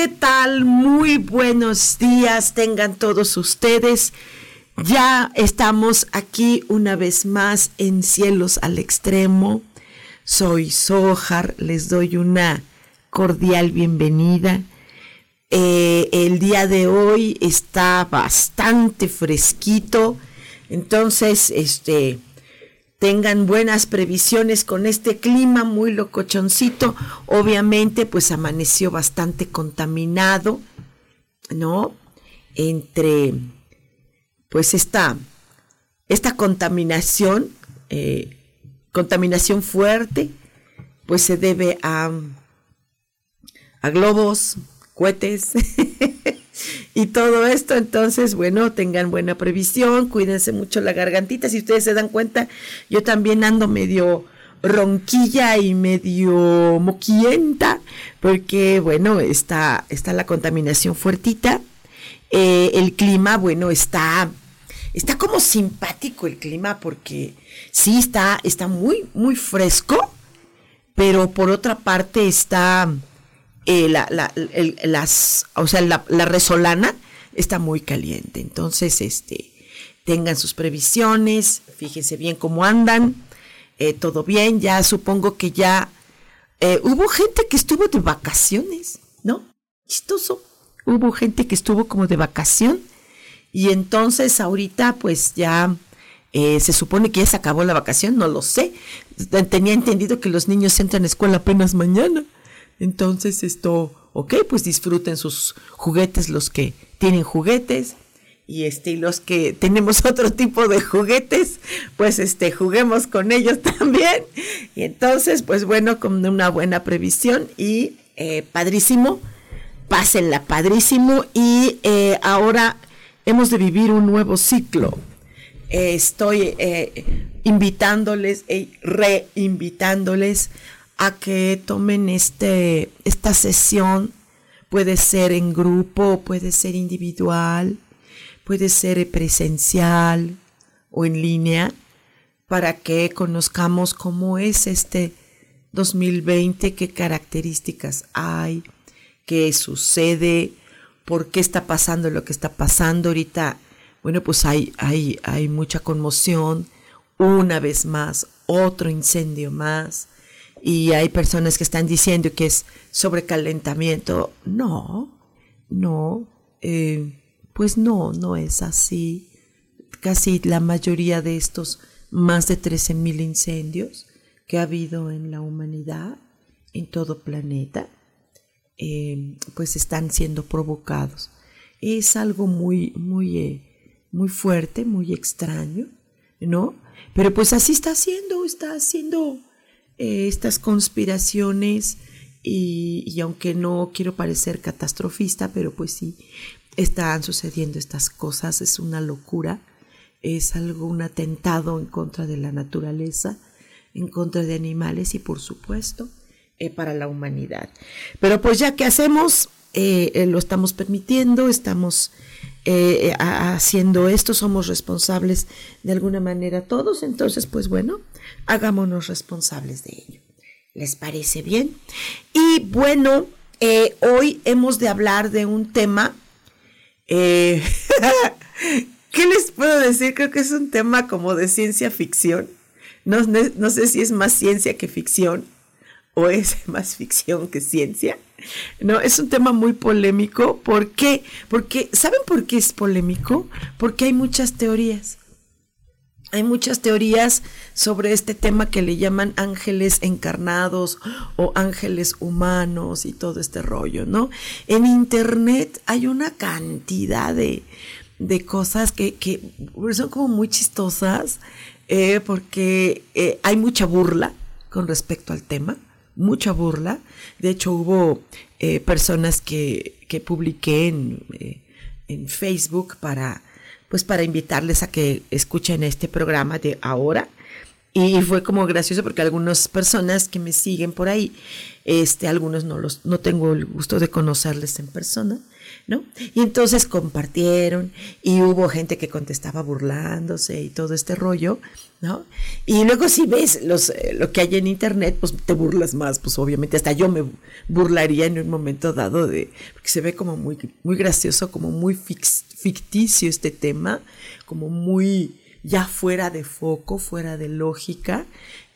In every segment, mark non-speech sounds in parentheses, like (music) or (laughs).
¿Qué tal? Muy buenos días tengan todos ustedes. Ya estamos aquí una vez más en Cielos al Extremo. Soy Sojar, les doy una cordial bienvenida. Eh, el día de hoy está bastante fresquito, entonces, este, tengan buenas previsiones con este clima muy locochoncito. Obviamente, pues amaneció bastante contaminado, ¿no? Entre, pues esta, esta contaminación, eh, contaminación fuerte, pues se debe a, a globos, cohetes. (laughs) y todo esto. Entonces, bueno, tengan buena previsión, cuídense mucho la gargantita. Si ustedes se dan cuenta, yo también ando medio ronquilla y medio moquienta, porque, bueno, está, está la contaminación fuertita. Eh, el clima, bueno, está, está como simpático el clima, porque sí está, está muy, muy fresco, pero por otra parte está eh, la, la, las, o sea, la, resolana está muy caliente. Entonces, este, tengan sus previsiones, fíjense bien cómo andan, eh, todo bien, ya supongo que ya eh, hubo gente que estuvo de vacaciones, ¿no? Chistoso. Hubo gente que estuvo como de vacación y entonces ahorita pues ya se supone que ya se acabó la vacación, no lo sé. Tenía entendido que los niños entran a escuela apenas mañana. Entonces esto, ok, pues disfruten sus juguetes los que tienen juguetes y este los que tenemos (laughs) otro tipo de juguetes, pues este juguemos con ellos (laughs) también. Y entonces, pues bueno, con una buena previsión y eh, padrísimo, pásenla padrísimo y eh, ahora hemos de vivir un nuevo ciclo. estoy eh, invitándoles, reinvitándoles a que tomen este, esta sesión. Puede ser en grupo, puede ser individual, puede ser presencial o en línea, para que conozcamos cómo es este 2020, qué características hay, qué sucede, por qué está pasando lo que está pasando ahorita. Bueno, pues hay, hay, hay mucha conmoción, una vez más, otro incendio más y hay personas que están diciendo que es sobrecalentamiento. No, no, eh, pues no, no es así. Casi la mayoría de estos más de 13 mil incendios que ha habido en la humanidad, en todo planeta, eh, pues están siendo provocados. Es algo muy, muy, eh, muy fuerte, muy extraño, ¿no? Pero pues así está haciendo, está haciendo eh, estas conspiraciones y, aunque no quiero parecer catastrofista, pero pues sí, están sucediendo estas cosas, es una locura, es algo, un atentado en contra de la naturaleza, en contra de animales y por supuesto eh, para la humanidad. Pero pues ya que hacemos, eh, lo estamos permitiendo, estamos haciendo esto, somos responsables de alguna manera todos, entonces pues bueno, hagámonos responsables de ello. ¿Les parece bien? Y bueno, eh, hoy hemos de hablar de un tema, eh, (laughs) ¿qué les puedo decir? Creo que es un tema como de ciencia ficción. No, no, sé si es más ciencia que ficción o es (laughs) más ficción que ciencia? No, es un tema muy polémico. ¿Por qué? Porque, ¿saben por qué es polémico? Porque hay muchas teorías. Hay muchas teorías sobre este tema que le llaman ángeles encarnados o ángeles humanos y todo este rollo, ¿no? En internet hay una cantidad de, cosas que, que, son como muy chistosas eh, porque eh, hay mucha burla con respecto al tema, mucha burla. De hecho, hubo eh, personas que, que publiqué en Facebook para pues para invitarles a que escuchen este programa de ahora. Y fue como gracioso porque algunas personas que me siguen por ahí, este, algunos no los, no tengo el gusto de conocerles en persona, ¿no? Y entonces compartieron y hubo gente que contestaba burlándose y todo este rollo, ¿no? Y luego si ves los, eh, lo que hay en internet, pues te burlas más, pues obviamente hasta yo me burlaría en un momento dado de, porque se ve como muy, muy gracioso, como muy ficticio este tema, como muy ya fuera de foco, fuera de lógica,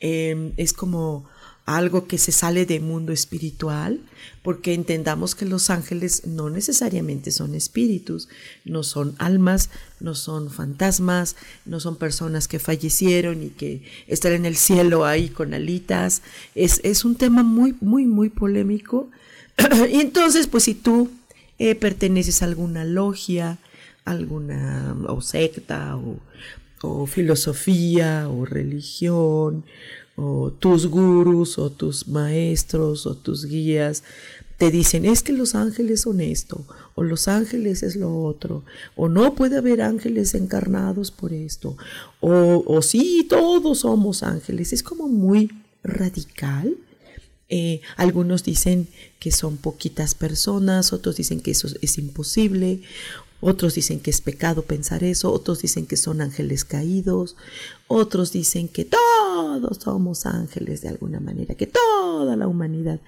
em, es como algo que se sale del mundo espiritual, porque entendamos que los ángeles no necesariamente son espíritus, no son almas, no son fantasmas, no son personas que fallecieron y que están en el cielo ahí con alitas. Es, es un tema muy, muy, muy polémico. (clears throat) y entonces, pues si tú eh, perteneces a alguna logia, alguna o secta o, o filosofía o religión o tus gurus o tus maestros o tus guías te dicen es que los ángeles son esto o los ángeles es lo otro o no puede haber ángeles encarnados por esto o, o sí todos somos ángeles es como muy radical. Eh, algunos dicen que son poquitas personas, otros dicen que eso es imposible, otros dicen que es pecado pensar eso, otros dicen que son ángeles caídos, otros dicen que todos somos ángeles de alguna manera, que toda la humanidad.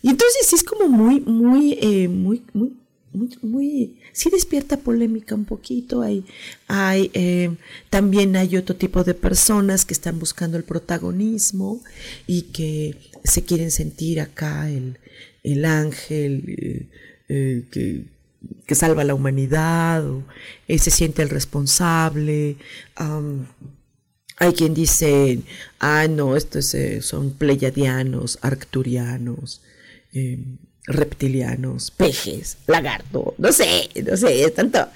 Y entonces es como muy, muy, eh, muy, muy, muy, muy, sí despierta polémica un poquito. Hay, hay eh, también hay otro tipo de personas que están buscando el protagonismo y que se quieren sentir acá el, el ángel eh, que que salva a la humanidad, o se siente el responsable. hay quien dice, ah, no, estos eh, son pleiadianos, arcturianos. Em, reptilianos, pejes, lagarto, no sé, no sé, es tanta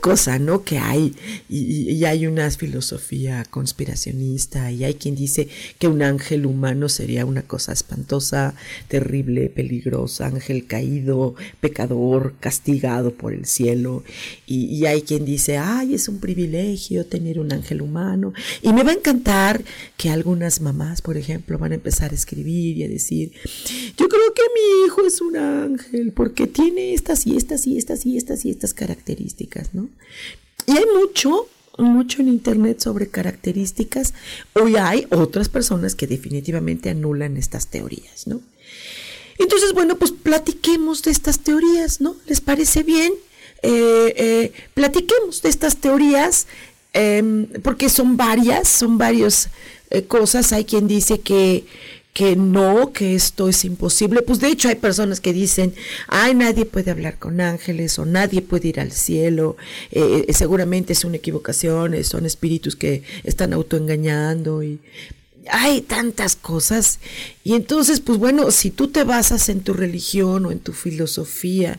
cosa, ¿no? Que hay, y, hay una filosofía conspiracionista, y hay quien dice que un ángel humano sería una cosa espantosa, terrible, peligrosa, ángel caído, pecador, castigado por el cielo, y, y hay quien dice, ay, es un privilegio tener un ángel humano, y me va a encantar que algunas mamás, por ejemplo, van a empezar a escribir y a decir, yo creo que mi hijo es un un ángel porque tiene estas y estas y estas y estas y estas características, ¿no? Y hay mucho, mucho en internet sobre características. Hoy hay otras personas que definitivamente anulan estas teorías, ¿no? Entonces, bueno, pues platiquemos de estas teorías, ¿no? ¿Les parece bien? Eh, eh, platiquemos de estas teorías em, porque son varias, son varias eh, cosas. Hay quien dice que que no, que esto es imposible. Pues de hecho hay personas que dicen, ay, nadie puede hablar con ángeles o nadie puede ir al cielo, eh, eh, seguramente es una equivocación, eh, son espíritus que están autoengañando y hay tantas cosas. Y entonces, pues bueno, si tú te basas en tu religión o en tu filosofía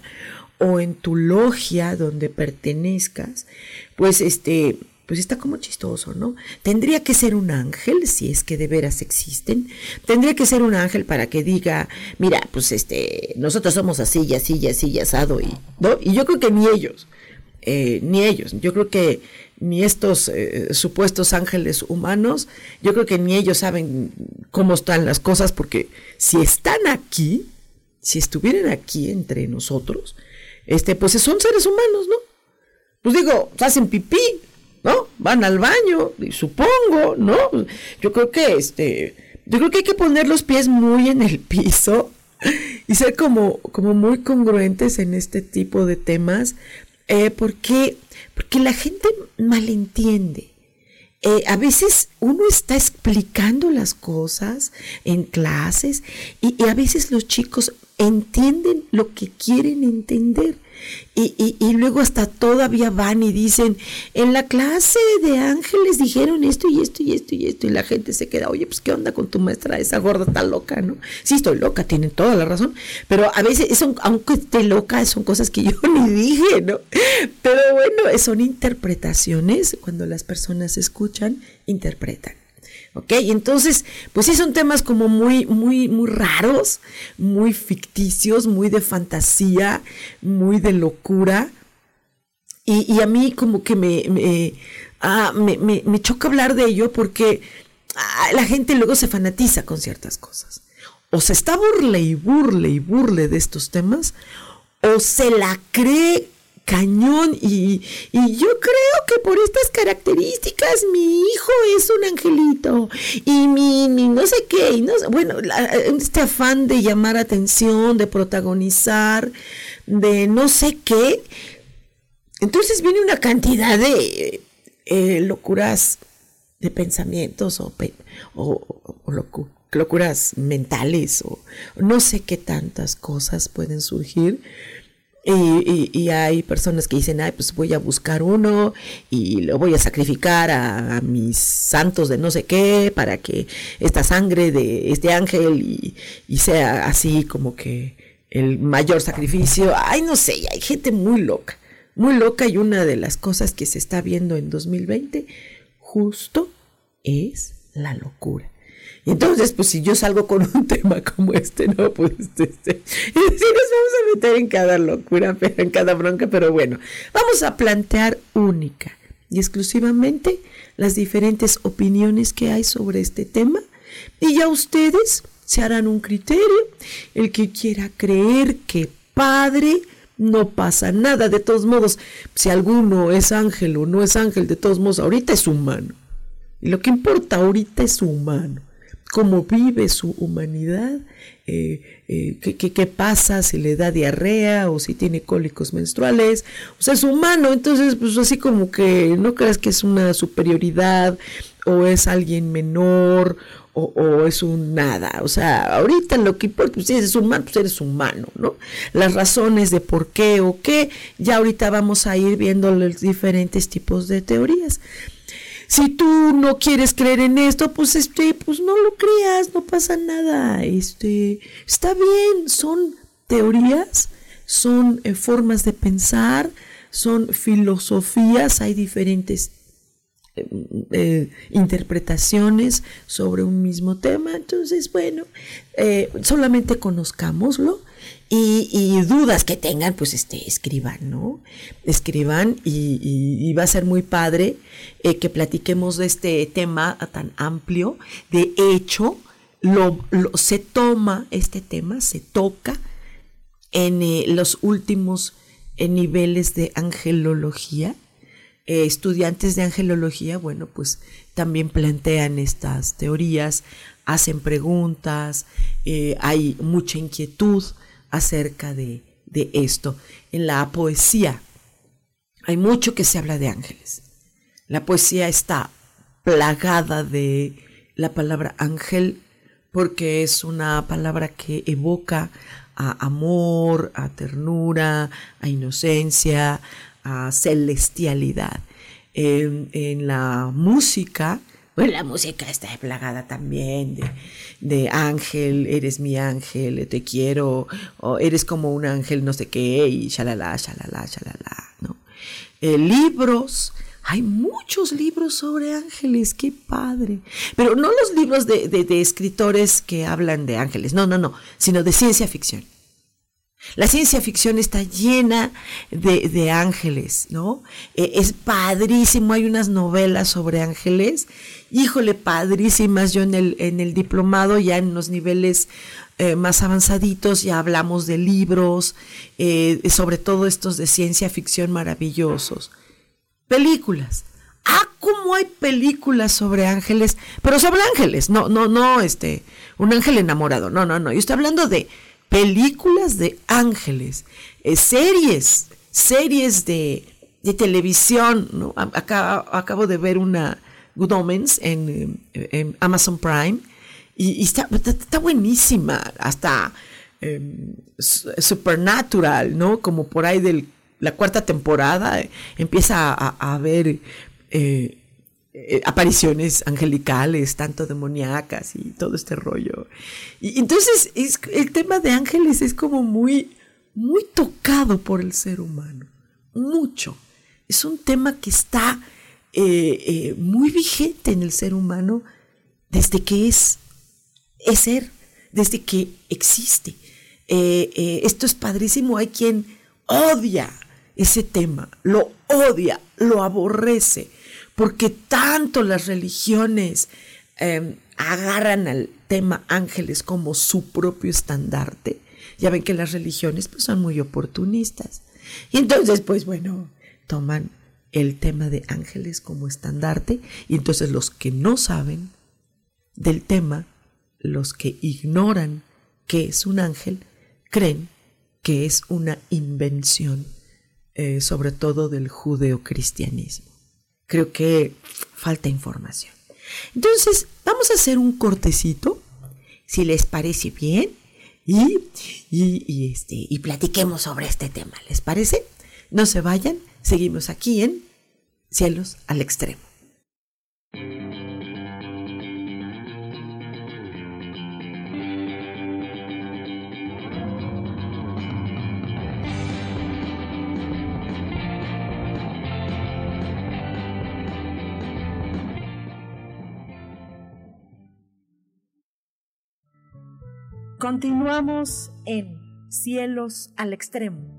o en tu logia donde pertenezcas, pues este pues está como chistoso, ¿no? Tendría que ser un ángel, si es que de veras existen, tendría que ser un ángel para que diga, mira, pues este, nosotros somos así y así y así y asado, y, ¿no? Y yo creo que ni ellos, eh, ni ellos, yo creo que ni estos eh, supuestos ángeles humanos, yo creo que ni ellos saben cómo están las cosas, porque si están aquí, si estuvieran aquí entre nosotros, este, pues son seres humanos, ¿no? Pues digo, hacen pipí. Van al baño, supongo, ¿no? Yo creo que este, yo creo que hay que poner los pies muy en el piso y ser como, como muy congruentes en este tipo de temas, eh, porque, porque la gente malentiende. eh, a veces uno está explicando las cosas en clases y, a veces los chicos entienden lo que quieren entender. Y, y, luego hasta todavía van y dicen, en la clase de ángeles dijeron esto y esto y esto y esto, y la gente se queda, oye, pues qué onda con tu maestra, esa gorda está loca, ¿no? Sí, estoy loca, tienen toda la razón, pero a veces, son, aunque esté loca, son cosas que (laughs) yo ni dije, ¿no? Pero bueno, son interpretaciones, cuando las personas escuchan, interpretan. ¿Ok? Entonces, pues sí son temas como muy, muy, muy raros, muy ficticios, muy de fantasía, muy de locura. Y, a mí como que ah, me, me, me, choca hablar de ello porque ah, la gente luego se fanatiza con ciertas cosas. O se está burle y burle y burle de estos temas, o se la cree cañón y, yo creo que por estas características mi hijo es un angelito y mi, no sé qué, y no bueno, este afán de llamar atención, de protagonizar, de no sé qué. Entonces viene una cantidad de eh, locuras de pensamientos o, o, locuras mentales o no sé qué tantas cosas pueden surgir y, hay personas que dicen, ay, pues voy a buscar uno y lo voy a sacrificar a, mis santos de no sé qué para que esta sangre de este ángel y, y, sea así como que el mayor sacrificio. Ay, no sé, hay gente muy loca, muy loca y una de las cosas que se está viendo en 2020 justo es la locura. Entonces, pues si yo salgo con un (laughs) tema como este, no, pues este, este (laughs) sí nos vamos a meter en cada locura, (laughs) en cada bronca, pero bueno, vamos a plantear única y exclusivamente las diferentes opiniones que hay sobre este tema y ya ustedes se harán un criterio, el que quiera creer que padre, no pasa nada, de todos modos, si alguno es ángel o no es ángel, de todos modos, ahorita es humano. Y lo que importa ahorita es humano cómo vive su humanidad, eh, eh, qué, pasa si le da diarrea o si tiene cólicos menstruales. O sea, es humano, entonces, pues así como que no creas que es una superioridad o es alguien menor o, es un nada. O sea, ahorita lo que importa, pues si eres humano, pues eres humano, ¿no? Las razones de por qué o qué, ya ahorita vamos a ir viendo los diferentes tipos de teorías si tú no quieres creer en esto, pues este, pues no lo creas, no pasa nada. Este, está bien, son teorías, son eh, formas de pensar, son filosofías, hay diferentes eh, eh, interpretaciones sobre un mismo tema. Entonces, bueno, solamente conozcámoslo y, dudas que tengan, pues este, escriban, ¿no? Escriban y, va a ser muy padre eh, que platiquemos de este tema tan amplio. De hecho, lo, se toma este tema, se toca en eh, los últimos eh, niveles de angelología. estudiantes de angelología, bueno, pues también plantean estas teorías, hacen preguntas, hay mucha inquietud acerca de, esto. En la poesía hay mucho que se habla de ángeles. La poesía está plagada de la palabra ángel porque es una palabra que evoca a amor, a ternura, a inocencia, a celestialidad. en la música pues la música está plagada también de, ángel, eres mi ángel, te quiero, o eres como un ángel no sé qué, y shalala, shalala, shalala, ¿no? Eh, libros, hay muchos libros sobre ángeles, qué padre. Pero no los libros de, escritores que hablan de ángeles, no, no, no, sino de ciencia ficción. La ciencia ficción está llena de, ángeles, ¿no? E, es padrísimo, hay unas novelas sobre ángeles, híjole, padrísimas. Yo en el, en el diplomado, ya en los niveles eh, más avanzaditos, ya hablamos de libros, eh, sobre todo estos de ciencia ficción maravillosos. Películas. Ah, cómo hay películas sobre ángeles, pero sobre ángeles, no, no, no, este, un ángel enamorado, no, no, no. Yo estoy hablando de películas de ángeles, eh, series, series de, televisión. ¿no? acabo de ver una Good Omens en, Amazon Prime. Y, está, está, buenísima. Hasta em, Supernatural, ¿no? Como por ahí de la cuarta temporada empieza a, haber eh, eh, apariciones angelicales, tanto demoníacas y todo este rollo. Y entonces es, el tema de ángeles es como muy, muy tocado por el ser humano. Mucho. Es un tema que está eh, eh, muy vigente en el ser humano desde que es, es ser, desde que existe. Eh, esto es padrísimo. Hay quien odia ese tema, lo odia, lo aborrece, porque tanto las religiones em, agarran al tema ángeles como su propio estandarte. Ya ven que las religiones pues, son muy oportunistas. Y entonces, pues bueno, toman el tema de ángeles como estandarte y entonces los que no saben del tema, los que ignoran que es un ángel, creen que es una invención, eh, sobre todo del judeocristianismo. Creo que falta información. Entonces, vamos a hacer un cortecito, si les parece bien, y, y, este, y platiquemos sobre este tema. ¿Les parece? No se vayan, seguimos aquí en Cielos al Extremo. Continuamos en Cielos al Extremo.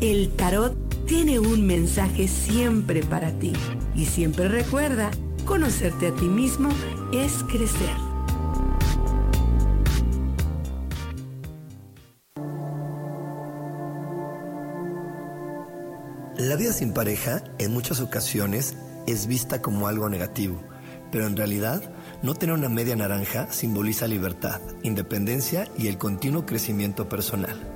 el tarot tiene un mensaje siempre para ti y siempre recuerda, conocerte a ti mismo es crecer. La vida sin pareja en muchas ocasiones es vista como algo negativo, pero en realidad no tener una media naranja simboliza libertad, independencia y el continuo crecimiento personal.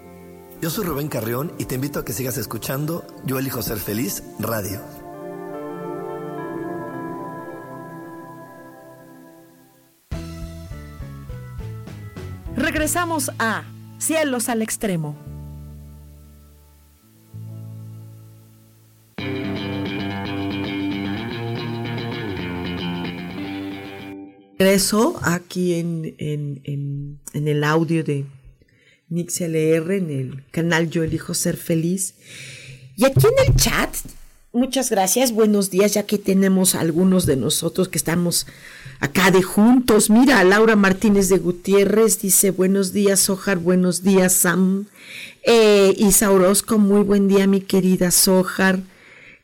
Yo soy Rubén Carrión y te invito a que sigas escuchando Yo elijo ser feliz radio. Regresamos a Cielos al Extremo. regreso aquí en, en, en, el audio de NixLR, en el canal Yo Elijo Ser Feliz. Y aquí en el chat Muchas gracias, buenos días, ya que tenemos algunos de nosotros que estamos acá de juntos. Mira, Laura Martínez de Gutiérrez dice buenos días, Sojar, buenos días, Sam. Eh, Isa Orozco, muy buen día, mi querida Sojar.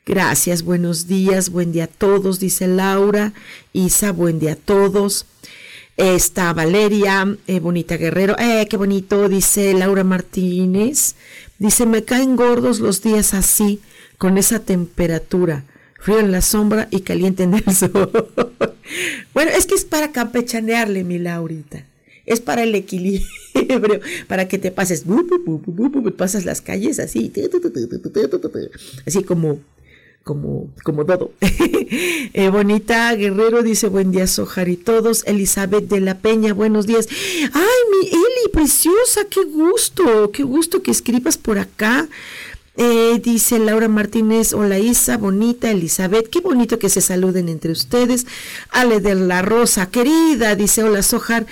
Gracias, buenos días, buen día a todos, dice Laura. Isa, buen día a todos. Está Valeria, eh, Bonita Guerrero. Eh, qué bonito, dice Laura Martínez. Dice, me caen gordos los días así con esa temperatura, frío en la sombra y caliente en el sol. bueno, es que es para campechanearle, mi Laurita. Es para el equilibrio, para que te pases, pasas las calles así, así como, como, como todo. (laughs) Eh, bonita Guerrero dice buen día, Sojar y todos. Elizabeth de la Peña, buenos días. Ay, mi Eli, preciosa, qué gusto, qué gusto que escribas por acá. Eh, dice Laura Martínez, hola Isa, bonita Elizabeth, qué bonito que se saluden entre ustedes. Ale de la Rosa, querida, dice hola Sojar,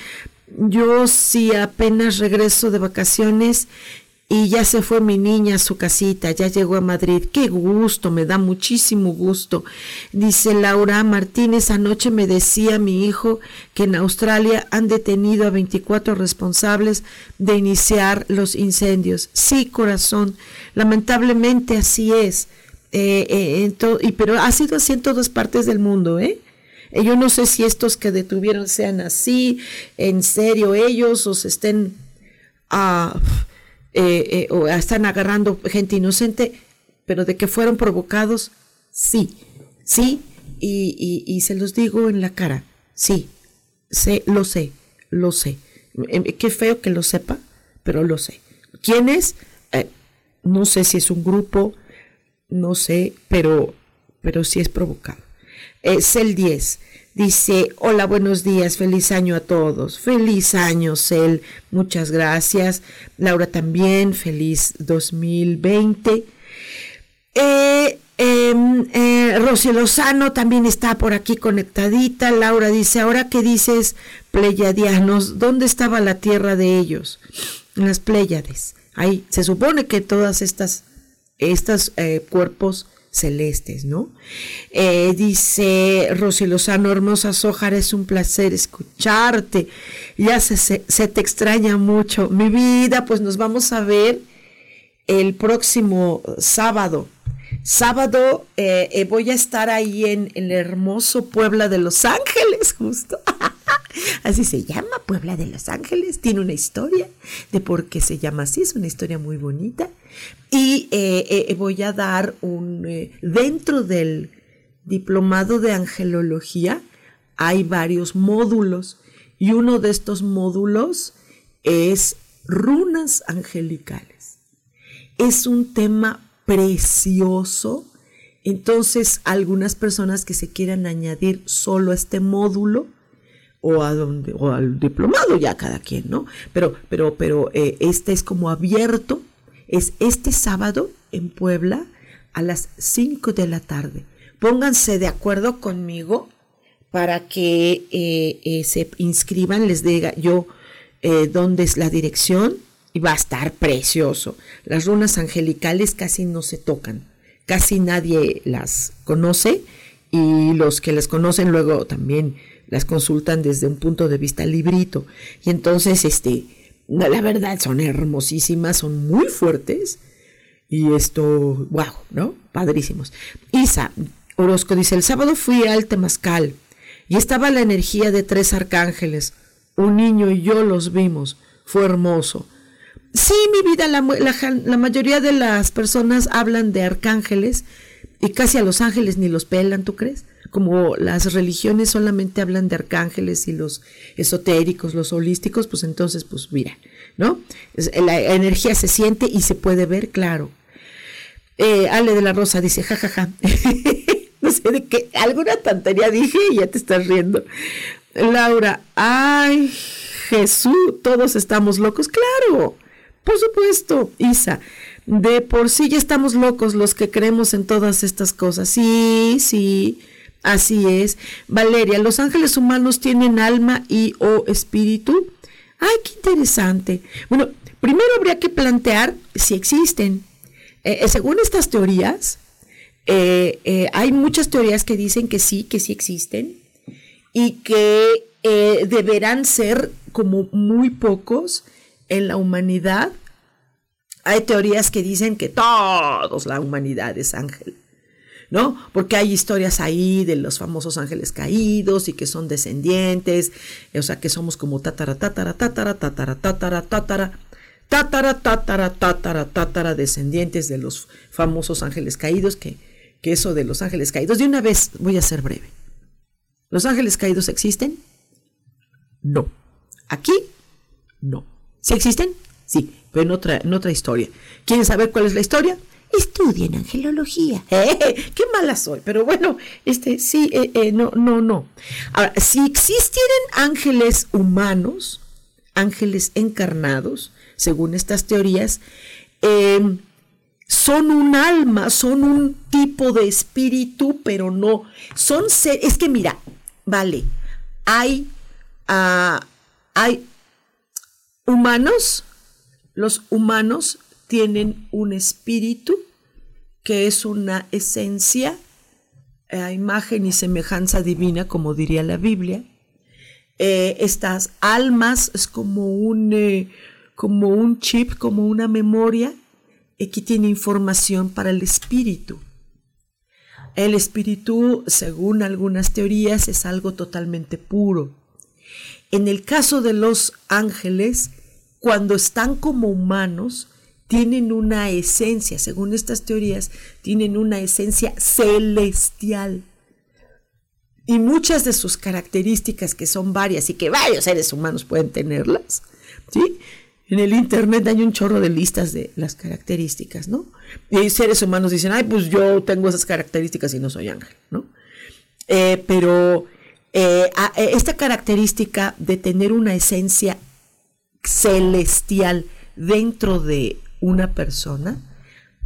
yo sí apenas regreso de vacaciones y ya se fue mi niña a su casita, ya llegó a Madrid. Qué gusto, me da muchísimo gusto. Dice Laura Martínez, anoche me decía mi hijo que en Australia han detenido a 24 responsables de iniciar los incendios. Sí, corazón, lamentablemente así es. Eh, eh, y, pero ha sido así en todas partes del mundo, ¿eh? ¿eh? Yo no sé si estos que detuvieron sean así, en serio ellos, o se estén... Uh, eh, eh, o están agarrando gente inocente, pero de que fueron provocados, sí, sí, y, se los digo en la cara, sí, sé, lo sé, lo sé. Em, qué feo que lo sepa, pero lo sé. ¿Quién es? Eh, no sé si es un grupo, no sé, pero, pero sí es provocado. Es el 10. Dice, hola, buenos días, feliz año a todos. Feliz año, Cel. Muchas gracias. Laura también, feliz 2020. Eh, em, eh, Rosy Lozano también está por aquí conectadita. Laura dice, ahora que dices Pleiadianos, ¿dónde estaba la tierra de ellos? En las Pléyades. Ahí se supone que todas estas, estos eh, cuerpos celestes, ¿no? Eh, dice Rosy Lozano, hermosa Sojar, es un placer escucharte. Ya se, te extraña mucho. Mi vida, pues nos vamos a ver el próximo sábado. Sábado eh, eh, voy a estar ahí en, en el hermoso Puebla de Los Ángeles, (laughs) justo. Así se llama Puebla de Los Ángeles. Tiene una historia de por qué se llama así. Es una historia muy bonita. Y eh, eh, voy a dar un... Eh, dentro del diplomado de angelología hay varios módulos. Y uno de estos módulos es runas angelicales. Es un tema precioso. Entonces, algunas personas que se quieran añadir solo a este módulo, o a o al diplomado ya cada quien, ¿no? Pero pero pero eh, este es como abierto, es este sábado en Puebla a las 5 de la tarde. Pónganse de acuerdo conmigo para que eh, eh, se inscriban, les diga yo dónde es la dirección y va a estar precioso. Las runas angelicales casi no se tocan, casi nadie las conoce y los que las conocen luego también las consultan desde un punto de vista librito. Y entonces, este, la verdad, son hermosísimas, son muy fuertes. Y esto, wow, ¿no? Padrísimos. Isa Orozco dice, el sábado fui al Temazcal y estaba la energía de tres arcángeles. Un niño y yo los vimos. Fue hermoso. Sí, mi vida, la, la mayoría de las personas hablan de arcángeles y casi a los ángeles ni los pelan, ¿tú crees? Como las religiones solamente hablan de arcángeles y los esotéricos, los holísticos, pues entonces, pues mira, ¿no? La energía se siente y se puede ver, claro. Eh, Ale de la Rosa dice, jajaja, (laughs) no sé de qué, alguna tontería dije y ya te estás riendo. Laura, ay, Jesús, todos estamos locos, claro, por supuesto, Isa. De por sí ya estamos locos los que creemos en todas estas cosas. Sí, sí. Así es. Valeria, ¿los ángeles humanos tienen alma y o espíritu? Ay, qué interesante. Bueno, primero habría que plantear si existen. Eh, eh, según estas teorías, Eh, hay muchas teorías que dicen que sí, que sí existen y que deberán ser como muy pocos en la humanidad. Hay teorías que dicen que todos la humanidad es ángel. ¿No? Porque hay historias ahí de los famosos ángeles caídos y que son descendientes, o sea, que somos como tatara, tatara, tatara, tatara, tatara, tatara, tatara, tatara, tatara, tatara, descendientes de los famosos ángeles caídos, que, que eso de los ángeles caídos, de una vez voy a ser breve. ¿Los ángeles caídos existen? No. ¿Aquí? No. ¿Sí existen? Sí, pero en otra, en otra historia. ¿Quieren saber cuál es la historia? Estudien angelología. (laughs) ¡Eh! ¡Qué mala soy! Pero bueno, este, sí, eh, eh, no, no, no. Ahora, si existieran ángeles humanos, ángeles encarnados, según estas teorías, em, son un alma, son un tipo de espíritu, pero no, son es que mira, vale, hay, uh, hay humanos, los humanos tienen un espíritu que es una esencia a imagen y semejanza divina, como diría la Biblia. Eh, estas almas es como un, eh, como un chip, como una memoria eh, que tiene información para el espíritu. El espíritu, según algunas teorías, es algo totalmente puro. En el caso de los ángeles, cuando están como humanos, tienen una esencia, según estas teorías, tienen una esencia celestial. Y muchas de sus características, que son varias y que varios seres humanos pueden tenerlas, ¿sí? En el internet hay un chorro de listas de las características, ¿no? Y hay seres humanos dicen, ay, pues yo tengo esas características y no soy ángel, ¿no? Eh, pero eh, eh, esta característica de tener una esencia celestial dentro de una persona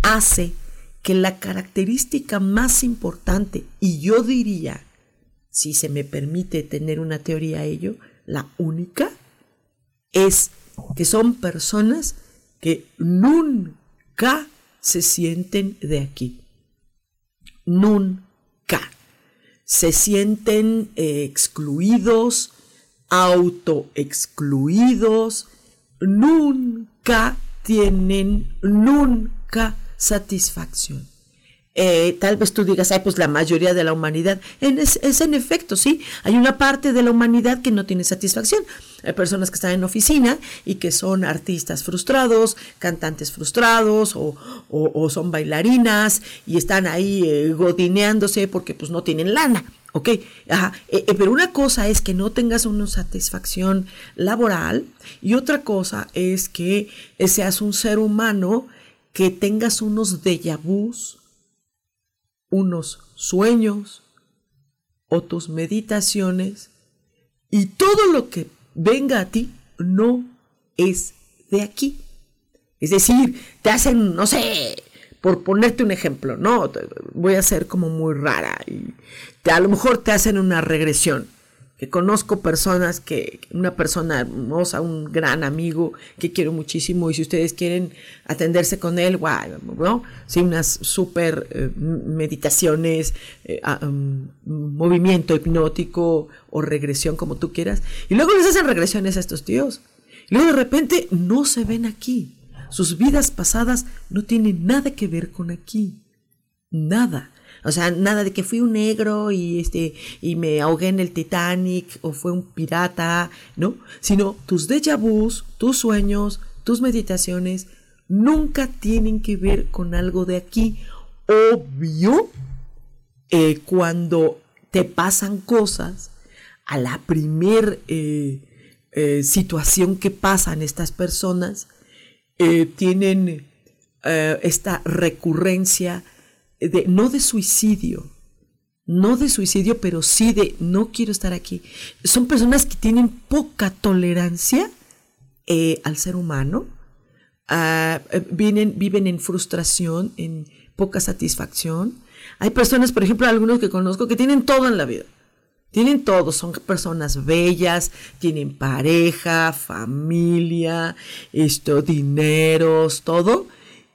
hace que la característica más importante, y yo diría, si se me permite tener una teoría a ello, la única, es que son personas que nunca se sienten de aquí. Nunca. Se sienten eh, excluidos, autoexcluidos, nunca tienen nunca satisfacción. Eh, tal vez tú digas, ay, pues la mayoría de la humanidad. es, en efecto, sí. Hay una parte de la humanidad que no tiene satisfacción. Hay personas que están en oficina y que son artistas frustrados, cantantes frustrados o, son bailarinas y están ahí eh, godineándose porque pues no tienen lana. Ok, eh, eh, pero una cosa es que no tengas una satisfacción laboral y otra cosa es que seas un ser humano que tengas unos déjà vus, unos sueños o tus meditaciones y todo lo que venga a ti no es de aquí. Es decir, te hacen, no sé, por ponerte un ejemplo, ¿no? Voy a ser como muy rara y a lo mejor te hacen una regresión. Que conozco personas que, una persona hermosa, un gran amigo que quiero muchísimo y si ustedes quieren atenderse con él, guau, ¿no? Sí, unas súper eh, meditaciones, eh, um, movimiento hipnótico o regresión, como tú quieras. Y luego les hacen regresiones a estos tíos. Y luego de repente no se ven aquí sus vidas pasadas no tienen nada que ver con aquí. Nada. O sea, nada de que fui un negro y este y me ahogué en el Titanic o fue un pirata, ¿no? Sino tus déjà vus, tus sueños, tus meditaciones nunca tienen que ver con algo de aquí. Obvio, cuando te pasan cosas, a la primer eh, eh, situación que pasan estas personas, eh, tienen eh, esta recurrencia de, no de suicidio, no de suicidio, pero sí de no quiero estar aquí. Son personas que tienen poca tolerancia eh, al ser humano, ah, vienen, viven en frustración, en poca satisfacción. Hay personas, por ejemplo, algunos que conozco que tienen todo en la vida tienen todo, son personas bellas, tienen pareja, familia, esto, dineros, todo.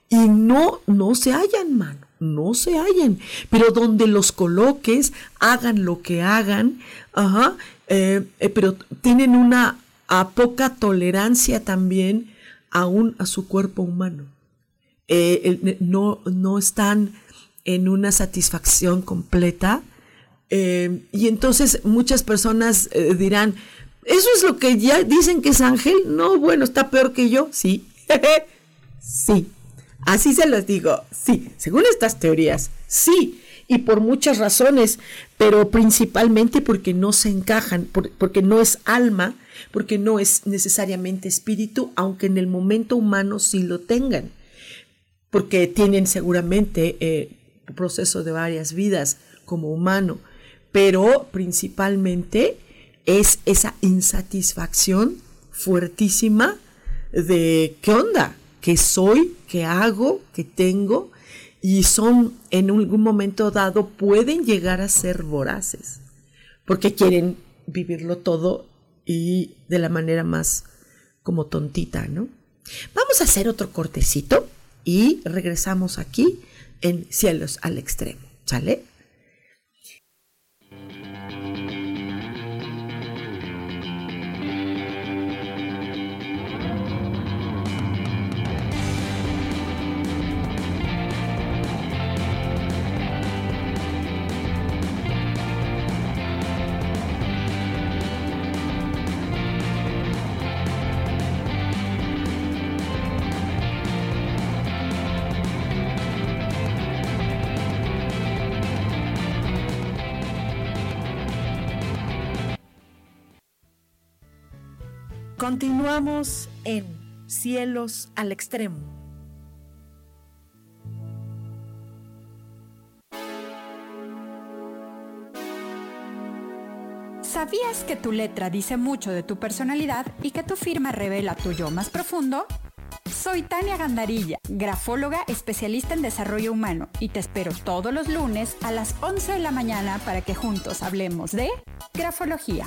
Y no, no se hallan, mano. no se hallen, pero donde los coloques, hagan lo que hagan, ajá, eh, eh, pero tienen una a poca tolerancia también aún a su cuerpo humano. Eh, no, no están en una satisfacción completa. Y entonces muchas personas dirán, ¿eso es lo que ya dicen que es ángel? No, bueno, está peor que yo. Sí, (laughs) sí. Así se los digo, sí, según estas teorías, sí, y por muchas razones, pero principalmente porque no se encajan, porque no es alma, porque no es necesariamente espíritu, aunque en el momento humano sí lo tengan, porque tienen seguramente eh, proceso de varias vidas como humano, pero principalmente es esa insatisfacción fuertísima de qué onda, que soy, que hago, que tengo, y son en algún momento dado pueden llegar a ser voraces, porque quieren vivirlo todo y de la manera más como tontita, ¿no? Vamos a hacer otro cortecito y regresamos aquí en Cielos al Extremo, ¿sale? Continuamos en Cielos al Extremo. ¿Sabías que tu letra dice mucho de tu personalidad y que tu firma revela tu yo más profundo? Soy Tania Gandarilla, grafóloga especialista en desarrollo humano y te espero todos los lunes a las 11 de la mañana para que juntos hablemos de grafología.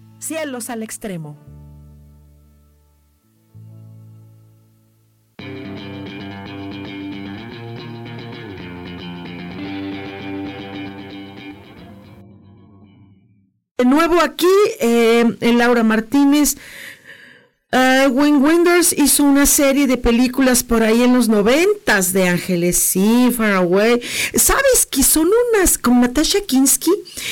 Cielos al extremo. De nuevo aquí, eh, Laura Martínez. Uh, Wayne Wenders hizo una serie de películas por ahí en los noventas de Ángeles, sí, Far Away. ¿Sabes que son unas con Natasha Kinsky?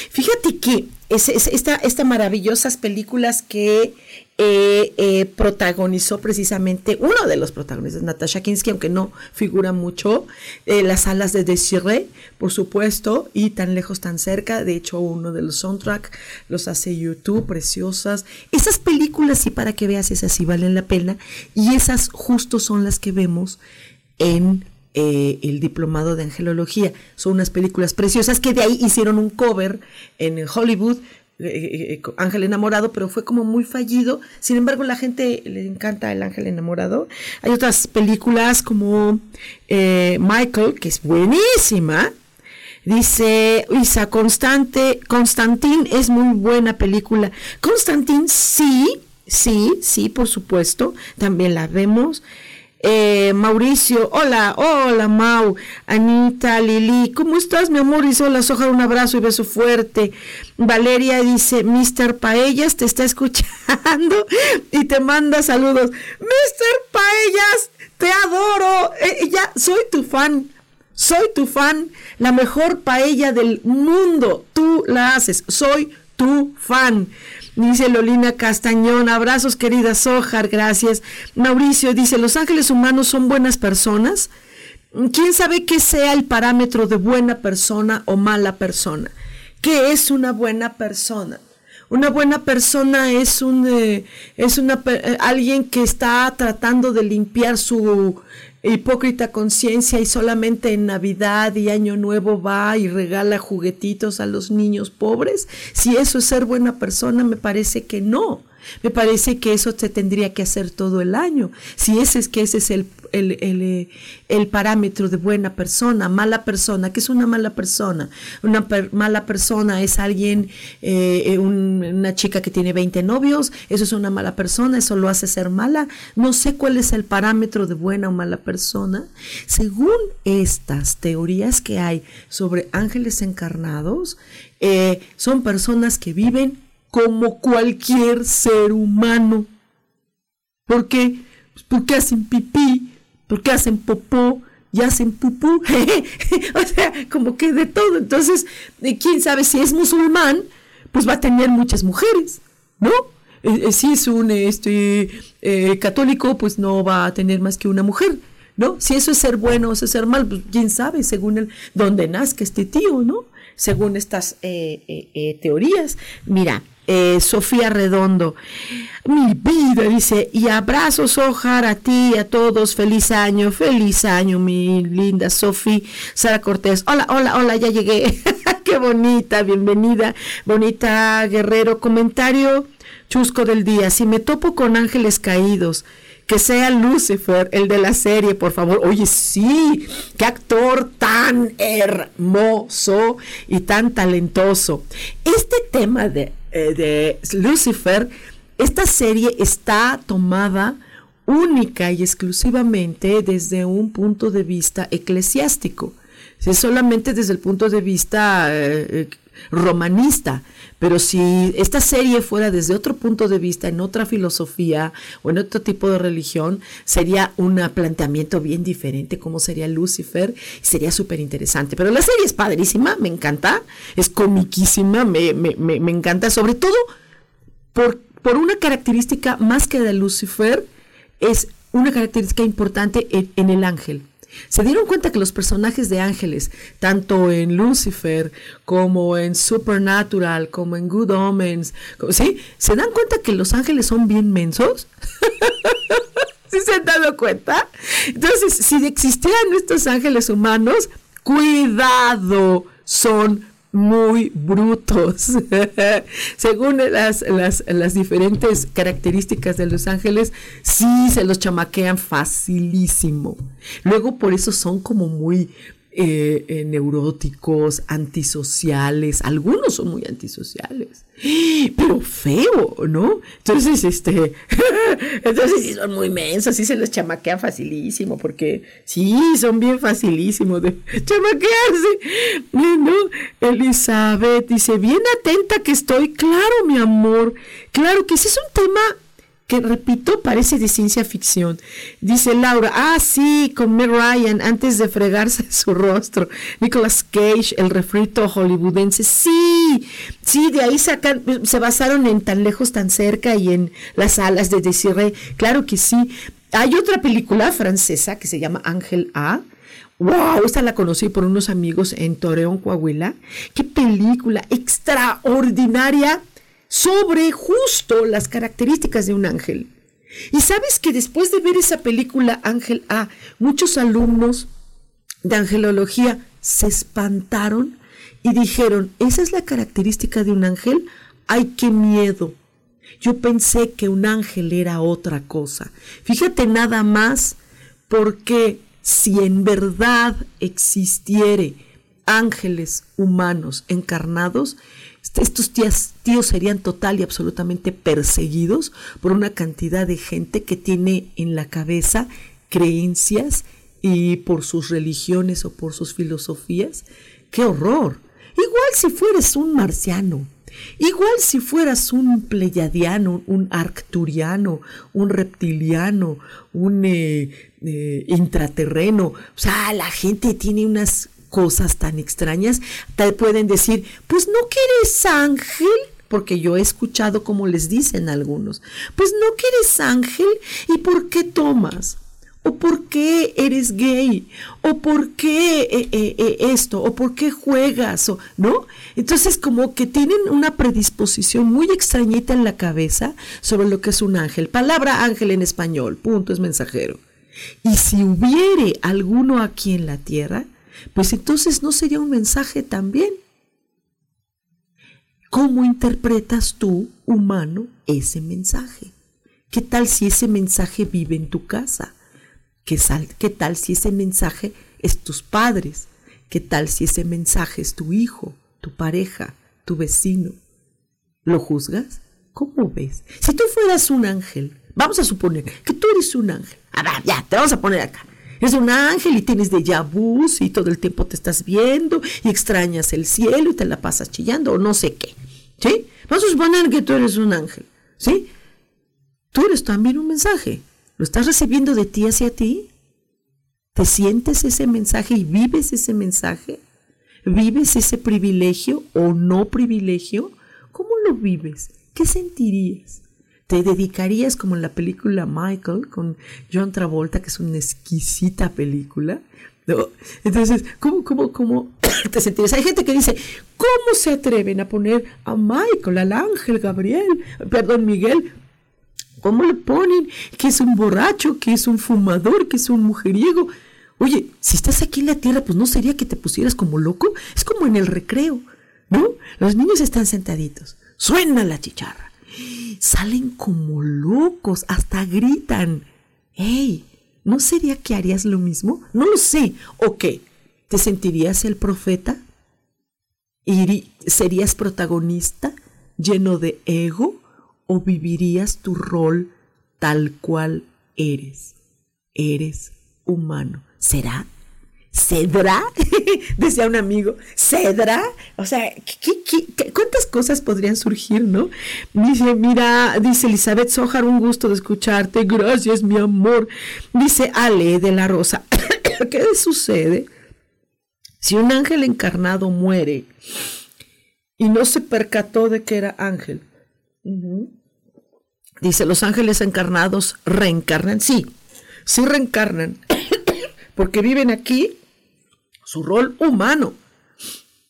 Fíjate que es, esta, estas maravillosas películas que eh, eh, protagonizó precisamente uno de los protagonistas, Natasha Kinsky, aunque no figura mucho, eh, Las alas de Desiree, por supuesto, y Tan lejos, tan cerca, de hecho uno de los soundtracks los hace YouTube, preciosas. Esas películas, sí, para que veas, esas sí valen la pena, y esas justo son las que vemos en el diplomado de angelología. Son unas películas preciosas que de ahí hicieron un cover en Hollywood eh, eh, ángel enamorado, pero fue como muy fallido. Sin embargo, la gente le encanta el ángel enamorado. Hay otras películas como eh, Michael, que es buenísima. Dice Isa, Constante, Constantín es muy buena película. Constantín, sí, sí, sí, por supuesto, también la vemos. Eh, Mauricio, hola, hola Mau, Anita, Lili, ¿cómo estás mi amor? Y hola, Soja, un abrazo y beso fuerte. Valeria dice, Mr. Paellas te está escuchando (laughs) y te manda saludos. Mr. Paellas, te adoro, eh, ya soy tu fan. Soy tu fan, la mejor paella del mundo. Tú la haces, soy tu fan. Dice Lolina Castañón, abrazos querida Sojar, gracias. Mauricio dice, ¿los ángeles humanos son buenas personas? ¿Quién sabe qué sea el parámetro de buena persona o mala persona? ¿Qué es una buena persona? Una buena persona es un eh, es una eh, alguien que está tratando de limpiar su hipócrita conciencia y solamente en Navidad y Año Nuevo va y regala juguetitos a los niños pobres? Si eso es ser buena persona, me parece que no. Me parece que eso se tendría que hacer todo el año. Si ese es que ese es el, el, el, el parámetro de buena persona, mala persona, ¿qué es una mala persona? Una mala persona es alguien, eh, eh una chica que tiene 20 novios, eso es una mala persona, eso lo hace ser mala. No sé cuál es el parámetro de buena o mala persona. Según estas teorías que hay sobre ángeles encarnados, eh, son personas que viven como cualquier ser humano. ¿Por qué? Pues porque hacen pipí, porque hacen popó y hacen pupú. (laughs) o sea, como que de todo. Entonces, quién sabe si es musulmán, pues va a tener muchas mujeres, ¿no? Eh, eh, si es un este, eh, católico, pues no va a tener más que una mujer. ¿No? Si eso es ser bueno o es ser mal, pues quién sabe, según el donde nazca este tío, ¿no? Según estas teorías. Mira, eh, Sofía Redondo. Mi vida, dice, y abrazos, Ojar, a ti, a todos, feliz año, feliz año, mi linda Sofía. Sara Cortés, hola, hola, hola, ya llegué. (laughs) Qué bonita, bienvenida, bonita Guerrero. Comentario chusco del día, si me topo con ángeles caídos, que sea Lucifer, el de la serie, por favor. Oye, sí, qué actor tan hermoso y tan talentoso. Este tema de eh, de Lucifer, esta serie está tomada única y exclusivamente desde un punto de vista eclesiástico, es solamente desde el punto de vista eh, eh, romanista, pero si esta serie fuera desde otro punto de vista, en otra filosofía o en otro tipo de religión, sería un planteamiento bien diferente, como sería Lucifer, sería súper interesante. Pero la serie es padrísima, me encanta, es comiquísima, me, me, me, encanta, sobre todo por, por una característica más que de Lucifer, es una característica importante en el ángel. Se dieron cuenta que los personajes de ángeles, tanto en Lucifer como en Supernatural, como en Good Omens, ¿sí? ¿Se dan cuenta que los ángeles son bien mensos? (laughs) ¿Sí se han dado cuenta? Entonces, si existieran estos ángeles humanos, cuidado, son muy brutos. (laughs) Según las, las, las, diferentes características de los ángeles, sí se los chamaquean facilísimo. Luego por eso son como muy, eh, eh, neuróticos, antisociales, algunos son muy antisociales, pero feo, ¿no? Entonces, este, (laughs) entonces sí son muy mensos, sí se los chamaquea facilísimo, porque sí, son bien facilísimos de (laughs) chamaquearse, ¿no? Elizabeth dice, bien atenta que estoy, claro, mi amor, claro que ese es un tema que repito, parece de ciencia ficción. Dice Laura, ah, sí, con Meg Ryan antes de fregarse (laughs) su rostro. Nicolas Cage, el refrito hollywoodense. Sí, sí, de ahí sacan, se basaron en tan lejos, tan cerca y en las alas de Desiree, claro que sí. Hay otra película francesa que se llama Ángel A. ¡Wow! Esta la conocí por unos amigos en Torreón, Coahuila. ¡Qué película extraordinaria! Sobre justo las características de un ángel. Y sabes que después de ver esa película Ángel A, muchos alumnos de angelología se espantaron y dijeron, esa es la característica de un ángel, ay, qué miedo. Yo pensé que un ángel era otra cosa. Fíjate nada más, porque si en verdad existiere ángeles humanos encarnados, estos tíos, serían total y absolutamente perseguidos por una cantidad de gente que tiene en la cabeza creencias y por sus religiones o por sus filosofías. ¡Qué horror! Igual si fueras un marciano, igual si fueras un pleyadiano, un arcturiano, un reptiliano, un eh, eh, intraterreno. O sea, la gente tiene unas cosas tan extrañas, te pueden decir, pues no que eres ángel, porque yo he escuchado como les dicen algunos, pues no que eres ángel, ¿y por qué tomas? ¿O por qué eres gay? ¿O por qué eh, eh, eh, esto? ¿O por qué juegas? ¿O, ¿No? Entonces como que tienen una predisposición muy extrañita en la cabeza sobre lo que es un ángel. Palabra ángel en español, punto, es mensajero. Y si hubiere alguno aquí en la tierra, pues entonces no sería un mensaje también. ¿Cómo interpretas tú, humano, ese mensaje? ¿Qué tal si ese mensaje vive en tu casa? ¿Qué, ¿Qué, tal si ese mensaje es tus padres? ¿Qué tal si ese mensaje es tu hijo, tu pareja, tu vecino? ¿Lo juzgas? ¿Cómo ves? Si tú fueras un ángel, vamos a suponer que tú eres un ángel. A ver, ya, te vamos a poner acá. Es un ángel y tienes de vus y todo el tiempo te estás viendo y extrañas el cielo y te la pasas chillando o no sé qué. ¿Sí? Vamos a suponer que tú eres un ángel. ¿Sí? Tú eres también un mensaje. ¿Lo estás recibiendo de ti hacia ti? ¿Te sientes ese mensaje y vives ese mensaje? ¿Vives ese privilegio o no privilegio? ¿Cómo lo vives? ¿Qué sentirías? Te dedicarías como en la película Michael con John Travolta, que es una exquisita película. Entonces, ¿cómo, cómo, cómo (coughs) te sentirías? Hay gente que dice, ¿cómo se atreven a poner a Michael, al ángel Gabriel, perdón, Miguel? ¿Cómo le ponen? Que es un borracho, que es un fumador, que es un mujeriego. Oye, si estás aquí en la tierra, pues no sería que te pusieras como loco. Es como en el recreo, ¿no? Los niños están sentaditos. Suena la chicharra salen como locos, hasta gritan. ¡Ey! ¿No sería que harías lo mismo? No lo sé. ¿O qué? ¿Te sentirías el profeta? ¿Serías protagonista, lleno de ego? ¿O vivirías tu rol tal cual eres? Eres humano. ¿Será? ¿Cedra? (laughs) Decía un amigo, ¿cedra? O sea, cuántas cosas podrían surgir, no? Dice, mira, dice Elizabeth Sojar, un gusto de escucharte, gracias, mi amor. Dice Ale de la Rosa, (coughs) ¿qué sucede si un ángel encarnado muere y no se percató de que era ángel? Dice, los ángeles encarnados reencarnan, sí, sí reencarnan, (coughs) porque viven aquí su rol humano,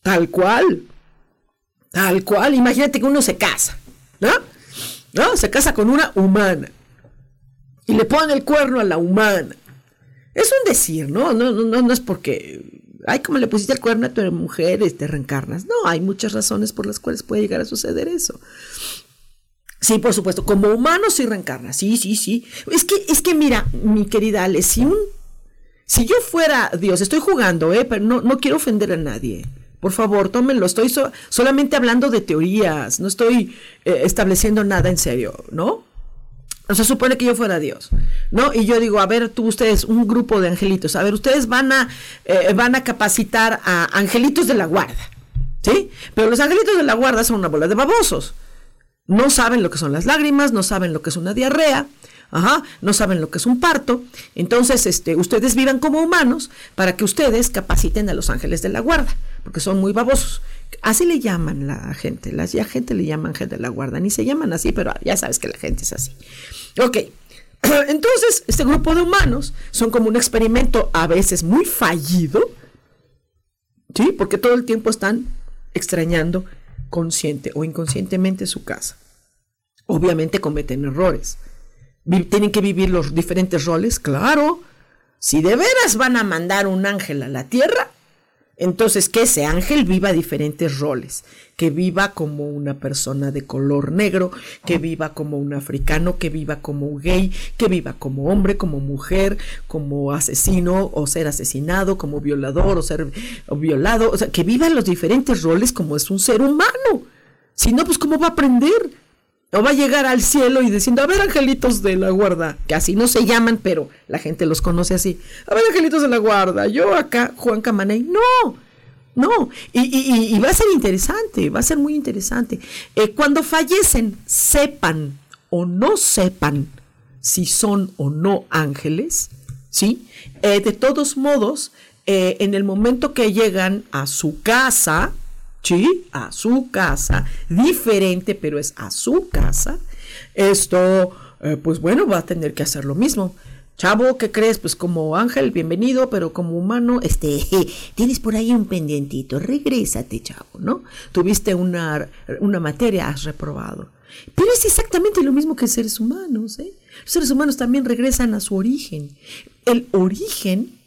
tal cual, tal cual. Imagínate que uno se casa, ¿no? ¿No? Se casa con una humana y le pone el cuerno a la humana. Es un decir, ¿no? No, no, no es porque, ay, como le pusiste el cuerno a tu mujer, te reencarnas. No, hay muchas razones por las cuales puede llegar a suceder eso. Sí, por supuesto, como humano sí reencarna, sí, sí, sí. Es que, es que mira, mi querida Ale, si un si yo fuera Dios, estoy jugando, ¿eh? pero no, no quiero ofender a nadie. Por favor, tómenlo. Estoy solamente hablando de teorías, no estoy eh, estableciendo nada en serio, ¿no? O sea, supone que yo fuera Dios, ¿no? Y yo digo, a ver, tú, ustedes, un grupo de angelitos, a ver, ustedes van a, eh, van a capacitar a angelitos de la guarda, ¿sí? Pero los angelitos de la guarda son una bola de babosos. No saben lo que son las lágrimas, no saben lo que es una diarrea, Ajá, no saben lo que es un parto. Entonces, este, ustedes vivan como humanos para que ustedes capaciten a los ángeles de la guarda, porque son muy babosos. así le llaman la gente, la gente le llama ángel de la guarda, ni se llaman así, pero ya sabes que la gente es así. Ok, (clears throat) entonces este grupo de humanos son como un experimento a veces muy fallido, ¿sí? Porque todo el tiempo están extrañando consciente o inconscientemente su casa. Obviamente cometen errores. ¿Tienen que vivir los diferentes roles? Claro. Si de veras van a mandar un ángel a la tierra, entonces, que ese ángel viva diferentes roles, que viva como una persona de color negro, que viva como un africano, que viva como gay, que viva como hombre, como mujer, como asesino o ser asesinado, como violador o ser violado, o sea, que viva los diferentes roles como es un ser humano. Si no, pues ¿cómo va a aprender? O va a llegar al cielo y diciendo, a ver, angelitos de la guarda, que así no se llaman, pero la gente los conoce así. A ver, angelitos de la guarda, yo acá, Juan Camaney. No, no. Y, va a ser interesante, va a ser muy interesante. Eh, cuando fallecen, sepan o no sepan si son o no ángeles, ¿sí? Eh, de todos modos, eh, en el momento que llegan a su casa, ¿sí? A su casa, diferente, pero es a su casa. Esto, eh, pues bueno, va a tener que hacer lo mismo. Chavo, ¿qué crees? Pues como ángel, bienvenido, pero como humano, este, (laughs) tienes por ahí un pendientito, regrésate, chavo, ¿no? Tuviste una, una materia, has reprobado. Pero es exactamente lo mismo que seres humanos, ¿eh? Los seres humanos también regresan a su origen. El origen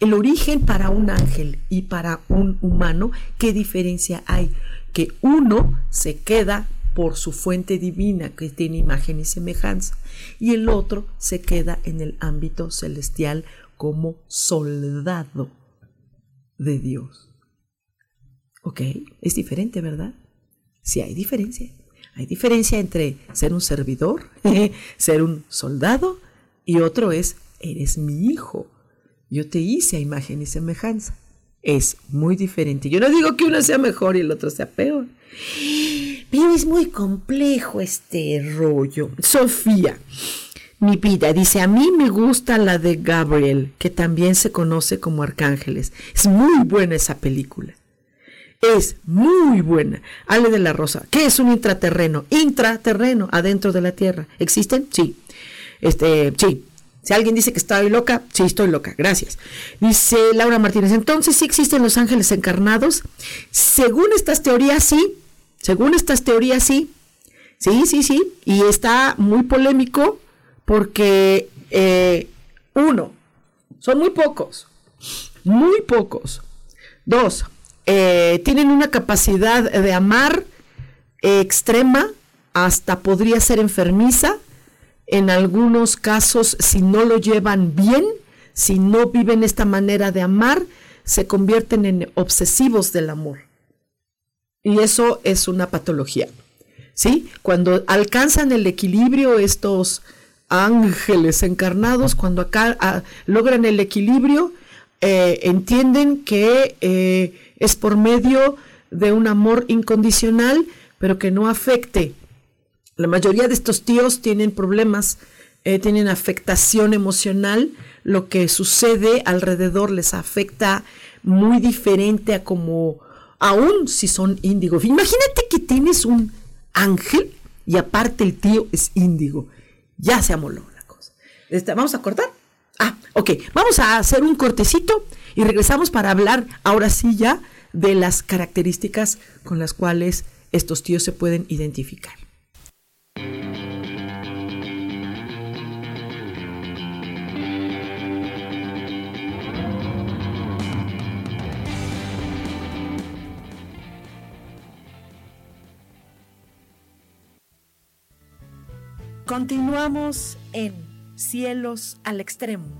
el origen para un ángel y para un humano, ¿qué diferencia hay? Que uno se queda por su fuente divina que tiene imagen y semejanza y el otro se queda en el ámbito celestial como soldado de Dios. ¿Ok? Es diferente, ¿verdad? Sí hay diferencia. Hay diferencia entre ser un servidor, (laughs) ser un soldado y otro es, eres mi hijo yo te hice a imagen y semejanza. Es muy diferente. Yo no digo que uno sea mejor y el otro sea peor. Pero es muy complejo este rollo. Sofía, mi vida, dice, a mí me gusta la de Gabriel, que también se conoce como Arcángeles. Es muy buena esa película. Es muy buena. Ale de la Rosa. ¿Qué es un intraterreno? Intraterreno, adentro de la Tierra. ¿Existen? Sí. Este, sí. Si alguien dice que estoy loca, sí, estoy loca, gracias. Dice Laura Martínez, entonces sí existen los ángeles encarnados. Según estas teorías, sí. Según estas teorías, sí. Sí, sí, sí. Y está muy polémico porque, eh, uno, son muy pocos. Muy pocos. Dos, eh, tienen una capacidad de amar extrema, hasta podría ser enfermiza en algunos casos, si no lo llevan bien, si no viven esta manera de amar, se convierten en obsesivos del amor. Y eso es una patología. ¿Sí? Cuando alcanzan el equilibrio estos ángeles encarnados, cuando acá logran el equilibrio, eh, entienden que eh, es por medio de un amor incondicional, pero que no afecte la mayoría de estos tíos tienen problemas, eh, tienen afectación emocional, lo que sucede alrededor les afecta muy diferente a como, aún si son índigo. Imagínate que tienes un ángel y aparte el tío es índigo. Ya se amoló la cosa. ¿Vamos a cortar? Ah, ok. Vamos a hacer un cortecito y regresamos para hablar ahora sí ya de las características con las cuales estos tíos se pueden identificar. Continuamos en Cielos al Extremo.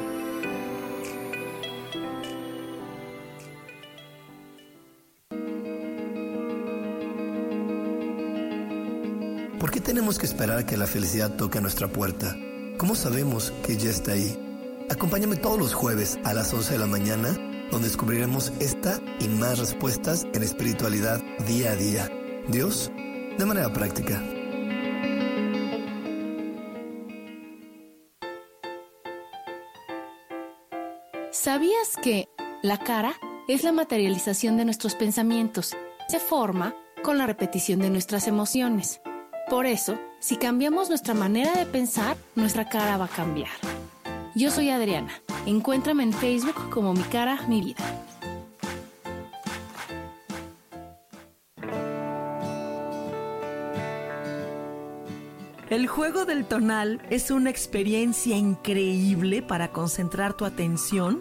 ¿Por qué tenemos que esperar a que la felicidad toque a nuestra puerta? ¿Cómo sabemos que ya está ahí? Acompáñame todos los jueves a las 11 de la mañana, donde descubriremos esta y más respuestas en espiritualidad día a día. Dios, de manera práctica. ¿Sabías que la cara es la materialización de nuestros pensamientos? Se forma con la repetición de nuestras emociones. Por eso, si cambiamos nuestra manera de pensar, nuestra cara va a cambiar. Yo soy Adriana. Encuéntrame en Facebook como Mi Cara, Mi Vida. El juego del tonal es una experiencia increíble para concentrar tu atención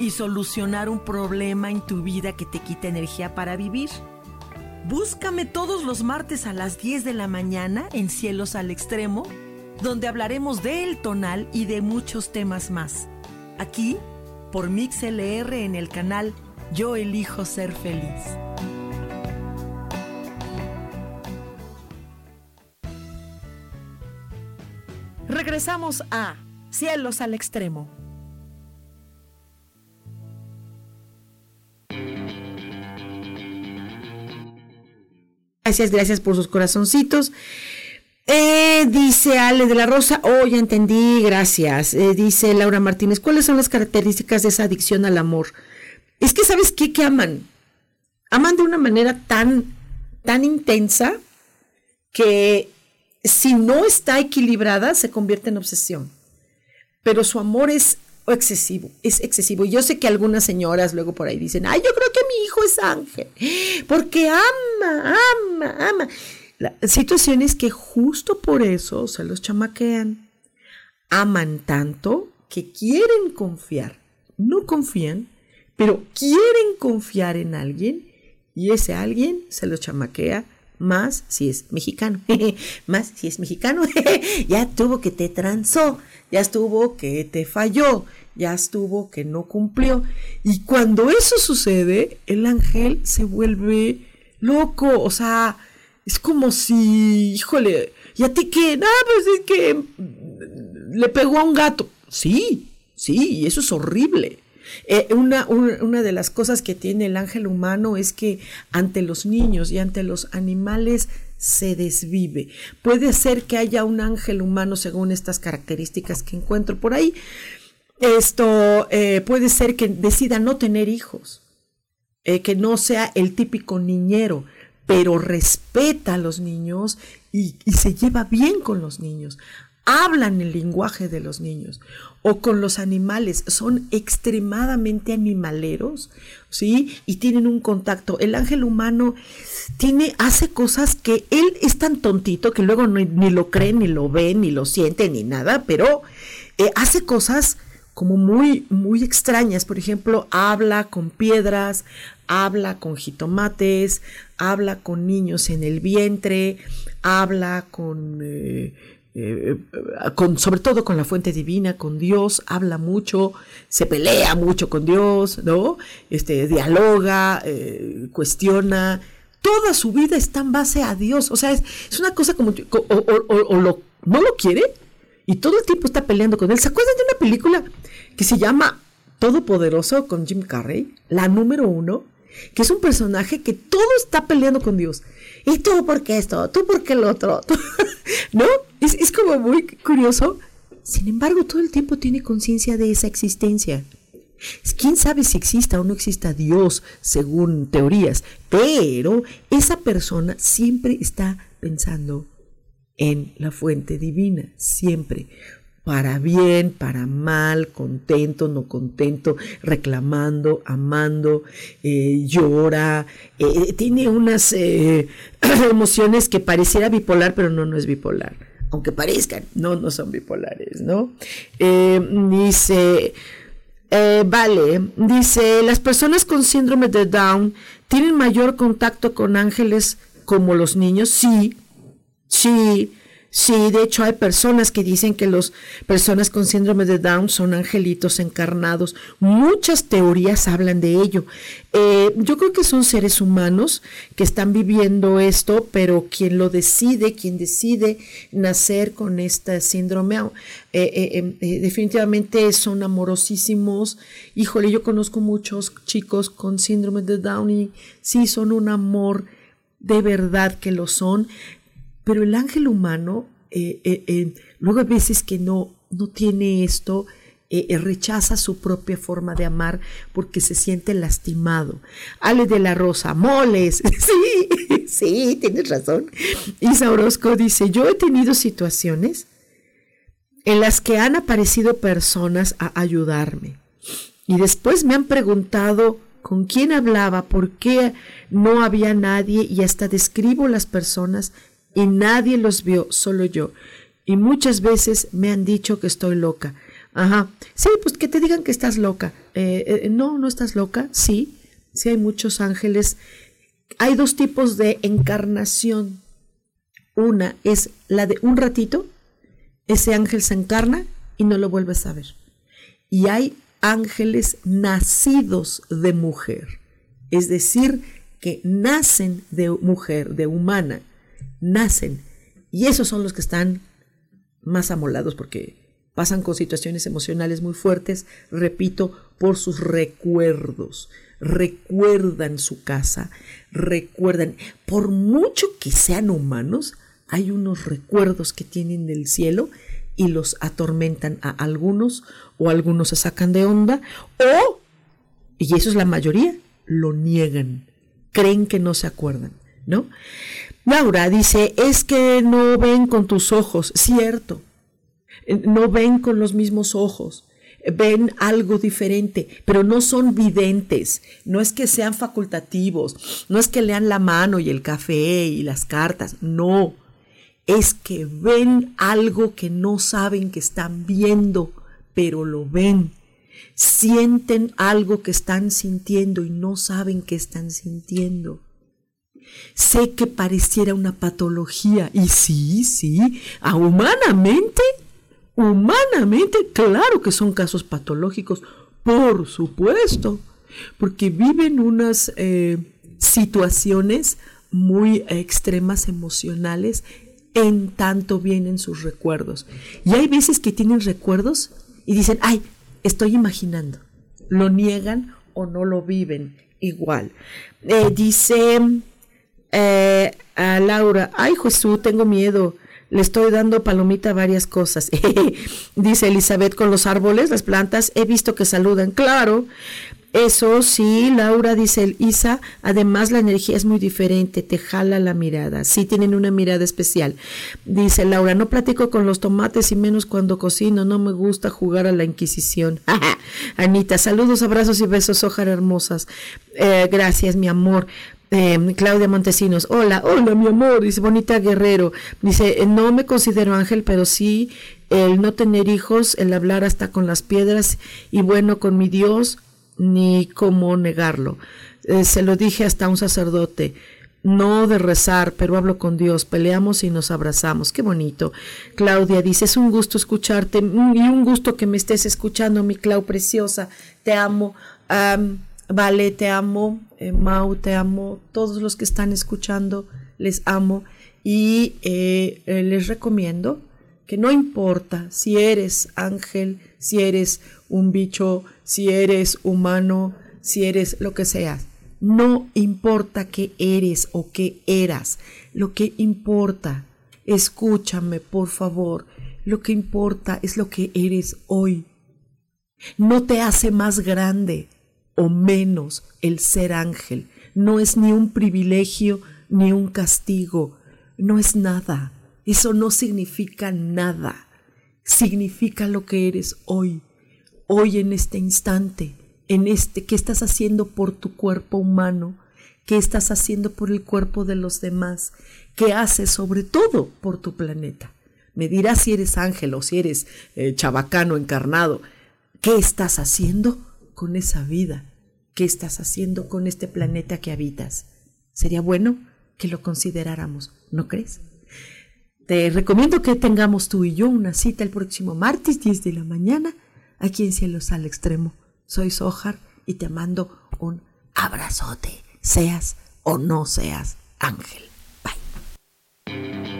y solucionar un problema en tu vida que te quita energía para vivir. Búscame todos los martes a las 10 de la mañana en Cielos al Extremo, donde hablaremos del tonal y de muchos temas más. Aquí, por MixLR en el canal Yo elijo ser feliz. Regresamos a Cielos al Extremo. Gracias, gracias por sus corazoncitos. Eh, dice Ale de la Rosa, oh, ya entendí, gracias. Eh, dice Laura Martínez, ¿cuáles son las características de esa adicción al amor? Es que, ¿sabes qué? Que aman. Aman de una manera tan, tan intensa que si no está equilibrada se convierte en obsesión. Pero su amor es excesivo, es excesivo. Yo sé que algunas señoras luego por ahí dicen, ay, yo creo que mi hijo es ángel, porque ama, ama, ama. La situación es que justo por eso se los chamaquean. Aman tanto que quieren confiar. No confían, pero quieren confiar en alguien y ese alguien se los chamaquea más si es mexicano. (laughs) más si es mexicano, (laughs) ya tuvo que te transó, ya estuvo que te falló, ya estuvo que no cumplió. Y cuando eso sucede, el ángel se vuelve loco, o sea, es como si, híjole, ¿y a ti qué? Pues es que le pegó a un gato. Sí, sí, y eso es horrible. Eh, una, una, de las cosas que tiene el ángel humano es que ante los niños y ante los animales se desvive. Puede ser que haya un ángel humano según estas características que encuentro por ahí. Esto eh, puede ser que decida no tener hijos, eh, que no sea el típico niñero, pero respeta a los niños y, y se lleva bien con los niños hablan el lenguaje de los niños o con los animales, son extremadamente animaleros, ¿sí? Y tienen un contacto. El ángel humano tiene, hace cosas que él es tan tontito que luego ni, lo cree, ni lo ve, ni lo siente, ni nada, pero eh, hace cosas como muy, muy extrañas. Por ejemplo, habla con piedras, habla con jitomates, habla con niños en el vientre, habla con... Eh, eh, con, sobre todo con la fuente divina, con Dios, habla mucho, se pelea mucho con Dios, ¿no? Este, dialoga, eh, cuestiona, toda su vida está en base a Dios, o sea, es, una cosa como, o, lo, no lo quiere y todo el tiempo está peleando con él. ¿Se acuerdan de una película que se llama Todopoderoso con Jim Carrey, la número uno? que es un personaje que todo está peleando con Dios. ¿Y tú por qué esto? ¿Tú por qué el otro? (laughs) ¿No? Es, es como muy curioso. Sin embargo, todo el tiempo tiene conciencia de esa existencia. ¿Quién sabe si exista o no exista Dios según teorías? Pero esa persona siempre está pensando en la fuente divina, siempre para bien, para mal, contento, no contento, reclamando, amando, eh, llora, eh, tiene unas eh, (clears throat) emociones que pareciera bipolar, pero no, no es bipolar, aunque parezcan, no, no son bipolares, ¿no? dice, vale, dice, las personas con síndrome de Down tienen mayor contacto con ángeles como los niños, sí, sí, Sí, de hecho hay personas que dicen que las personas con síndrome de Down son angelitos encarnados. Muchas teorías hablan de ello. Eh, yo creo que son seres humanos que están viviendo esto, pero quien lo decide, quien decide nacer con este síndrome, eh, eh, definitivamente son amorosísimos. Híjole, yo conozco muchos chicos con síndrome de Down y sí son un amor de verdad que lo son pero el ángel humano, eh, eh, eh, luego a veces que no, no tiene esto, rechaza su propia forma de amar porque se siente lastimado. Ale de la Rosa, moles. (laughs) Sí, sí, tienes razón. Isa Orozco dice, yo he tenido situaciones en las que han aparecido personas a ayudarme y después me han preguntado con quién hablaba, por qué no había nadie y hasta describo las personas y nadie los vio, solo yo. Y muchas veces me han dicho que estoy loca. Ajá. Sí, pues que te digan que estás loca. Eh, eh, no, no estás loca. Sí, sí hay muchos ángeles. Hay dos tipos de encarnación. Una es la de un ratito. Ese ángel se encarna y no lo vuelves a ver. Y hay ángeles nacidos de mujer. Es decir, que nacen de mujer, de humana nacen. Y esos son los que están más amolados porque pasan con situaciones emocionales muy fuertes, repito, por sus recuerdos. Recuerdan su casa, recuerdan, por mucho que sean humanos, hay unos recuerdos que tienen del cielo y los atormentan a algunos o algunos se sacan de onda o, y eso es la mayoría, lo niegan, creen que no se acuerdan, ¿no? Laura dice, es que no ven con tus ojos, cierto, eh, no ven con los mismos ojos, ven algo diferente, pero no son videntes, no es que sean facultativos, no es que lean la mano y el café y las cartas, no, es que ven algo que no saben que están viendo, pero lo ven. Sienten algo que están sintiendo y no saben que están sintiendo. Sé que pareciera una patología y sí, sí, a humanamente, humanamente, claro que son casos patológicos, por supuesto, porque viven unas eh, situaciones muy extremas emocionales en tanto vienen sus recuerdos. Y hay veces que tienen recuerdos y dicen, ay, estoy imaginando. Lo niegan o no lo viven igual. Eh, dice eh, a Laura, ay Jesús, tengo miedo. Le estoy dando palomita a varias cosas. (laughs) Dice Elizabeth, con los árboles, las plantas, he visto que saludan. Claro, eso sí, Laura dice Isa, además la energía es muy diferente, te jala la mirada. Sí, tienen una mirada especial. Dice Laura, no platico con los tomates y menos cuando cocino, no me gusta jugar a la Inquisición. (laughs) Anita, saludos, abrazos y besos, ojar hermosas. Eh, gracias, mi amor. Em, Claudia Montesinos, hola, hola mi amor, dice Bonita Guerrero, dice, no me considero ángel, pero sí el no tener hijos, el hablar hasta con las piedras y bueno con mi Dios, ni cómo negarlo. Eh, se lo dije hasta a un sacerdote, no de rezar, pero hablo con Dios, peleamos y nos abrazamos. Qué bonito. Claudia dice, es un gusto escucharte y un gusto que me estés escuchando, mi Clau preciosa. Te amo. Vale, te amo, eh, Mau, te amo, todos los que están escuchando, les amo y eh, eh, les recomiendo que no importa si eres ángel, si eres un bicho, si eres humano, si eres lo que seas, no importa qué eres o qué eras, lo que importa, escúchame por favor, lo que importa es lo que eres hoy. No te hace más grande, o menos el ser ángel. No es ni un privilegio ni un castigo. No es nada. Eso no significa nada. Significa lo que eres hoy. Hoy en este instante. En este, ¿qué estás haciendo por tu cuerpo humano? ¿Qué estás haciendo por el cuerpo de los demás? ¿Qué haces sobre todo por tu planeta? Me dirás si eres ángel o si eres eh, chabacano encarnado. ¿Qué estás haciendo con esa vida? ¿Qué estás haciendo con este planeta que habitas? Sería bueno que lo consideráramos, ¿no crees? Te recomiendo que tengamos tú y yo una cita el próximo martes 10 de la mañana aquí en Cielos al Extremo. Soy Sojar y te mando un abrazote, seas o no seas ángel. Yo